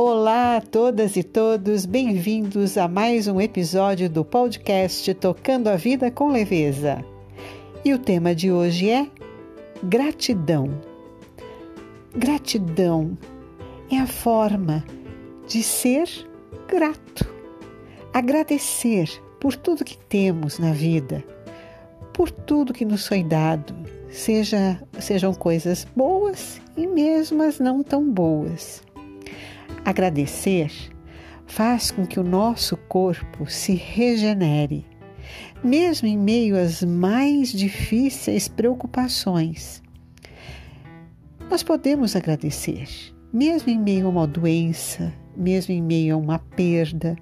Olá a todas e todos, bem-vindos a mais um episódio do podcast Tocando a Vida com Leveza. E o tema de hoje é gratidão. Gratidão é a forma de ser grato, agradecer por tudo que temos na vida, por tudo que nos foi dado, seja, sejam coisas boas e mesmo as não tão boas. Agradecer faz com que o nosso corpo se regenere, mesmo em meio às mais difíceis preocupações. Nós podemos agradecer, mesmo em meio a uma doença, mesmo em meio a uma perda.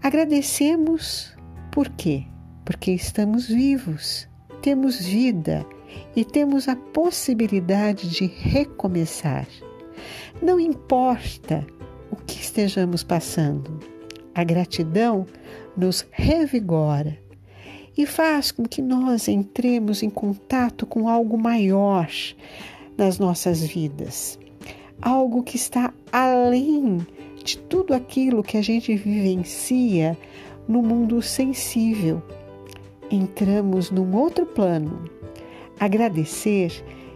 Agradecemos por quê? Porque estamos vivos, temos vida e temos a possibilidade de recomeçar. Não importa o que estejamos passando, a gratidão nos revigora e faz com que nós entremos em contato com algo maior nas nossas vidas, algo que está além de tudo aquilo que a gente vivencia no mundo sensível. Entramos num outro plano. Agradecer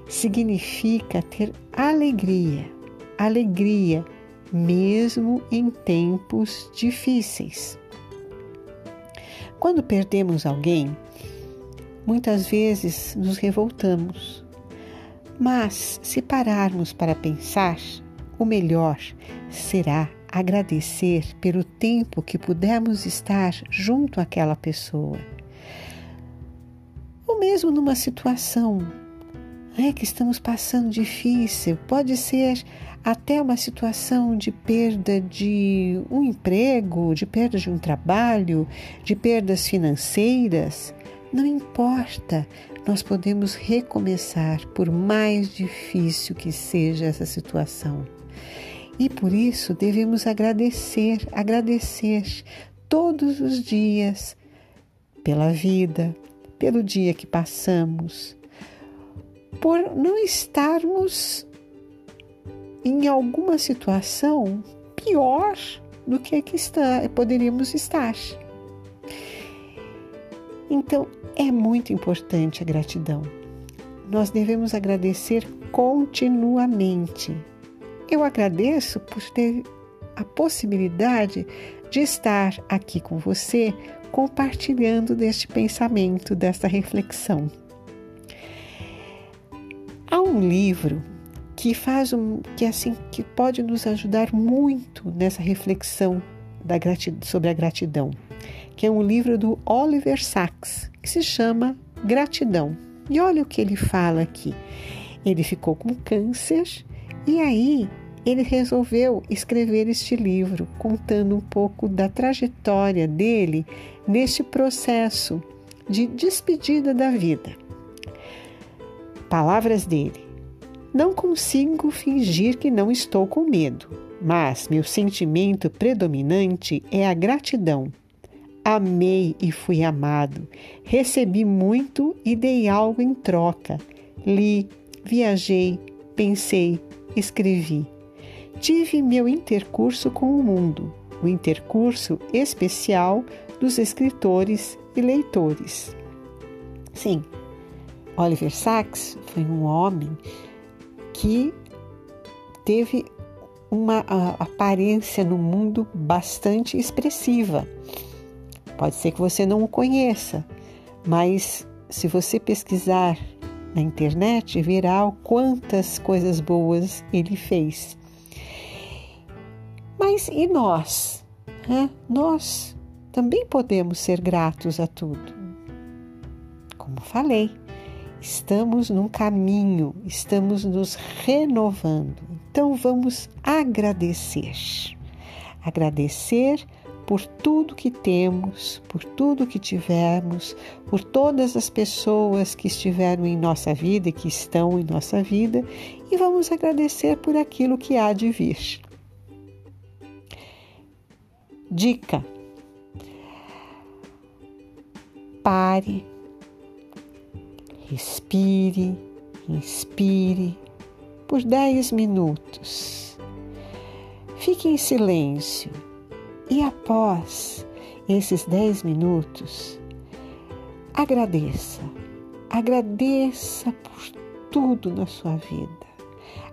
significa ter alegria alegria, mesmo em tempos difíceis. Quando perdemos alguém, muitas vezes nos revoltamos. Mas, se pararmos para pensar, o melhor será agradecer pelo tempo que pudemos estar junto àquela pessoa. Ou mesmo numa situação é, que estamos passando difícil, pode ser até uma situação de perda de um emprego, de perda de um trabalho, de perdas financeiras, não importa, nós podemos recomeçar, por mais difícil que seja essa situação. E por isso devemos agradecer, agradecer todos os dias pela vida, pelo dia que passamos, por não estarmos em alguma situação pior do que que está, poderíamos estar. Então, é muito importante a gratidão. Nós devemos agradecer continuamente. Eu agradeço por ter a possibilidade de estar aqui com você compartilhando deste pensamento, desta reflexão. Há um livro que faz um que assim que pode nos ajudar muito nessa reflexão da gratidão, sobre a gratidão, que é um livro do Oliver Sacks, que se chama Gratidão. E olha o que ele fala aqui. Ele ficou com câncer e aí ele resolveu escrever este livro, contando um pouco da trajetória dele neste processo de despedida da vida. Palavras dele: não consigo fingir que não estou com medo, mas meu sentimento predominante é a gratidão. Amei e fui amado, recebi muito e dei algo em troca. Li, viajei, pensei, escrevi. Tive meu intercurso com o mundo, o intercurso especial dos escritores e leitores. Sim, Oliver Sacks foi um homem que teve uma aparência no mundo bastante expressiva. Pode ser que você não o conheça, mas se você pesquisar na internet, verá quantas coisas boas ele fez. Mas e nós? Nós também podemos ser gratos a tudo. Como falei, Estamos num caminho, estamos nos renovando. Então vamos agradecer. Agradecer por tudo que temos, por tudo que tivemos, por todas as pessoas que estiveram em nossa vida e que estão em nossa vida, e vamos agradecer por aquilo que há de vir. Dica: pare Respire, inspire por 10 minutos. Fique em silêncio e após esses 10 minutos, agradeça. Agradeça por tudo na sua vida.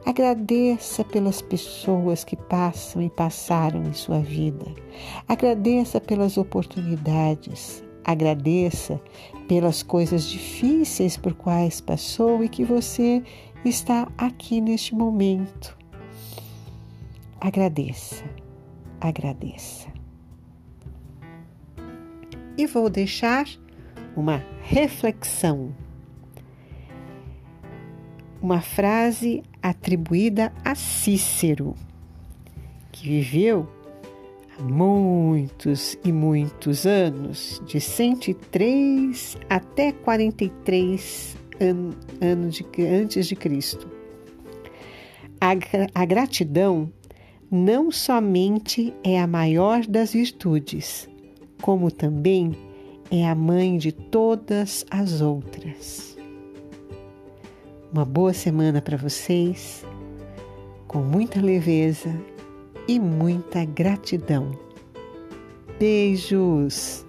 Agradeça pelas pessoas que passam e passaram em sua vida. Agradeça pelas oportunidades. Agradeça pelas coisas difíceis por quais passou e que você está aqui neste momento. Agradeça, agradeça. E vou deixar uma reflexão uma frase atribuída a Cícero, que viveu há muitos e muitos anos, de 103 até 43 an anos de, antes de Cristo. A, a gratidão não somente é a maior das virtudes, como também é a mãe de todas as outras. Uma boa semana para vocês, com muita leveza e muita gratidão. Beijos!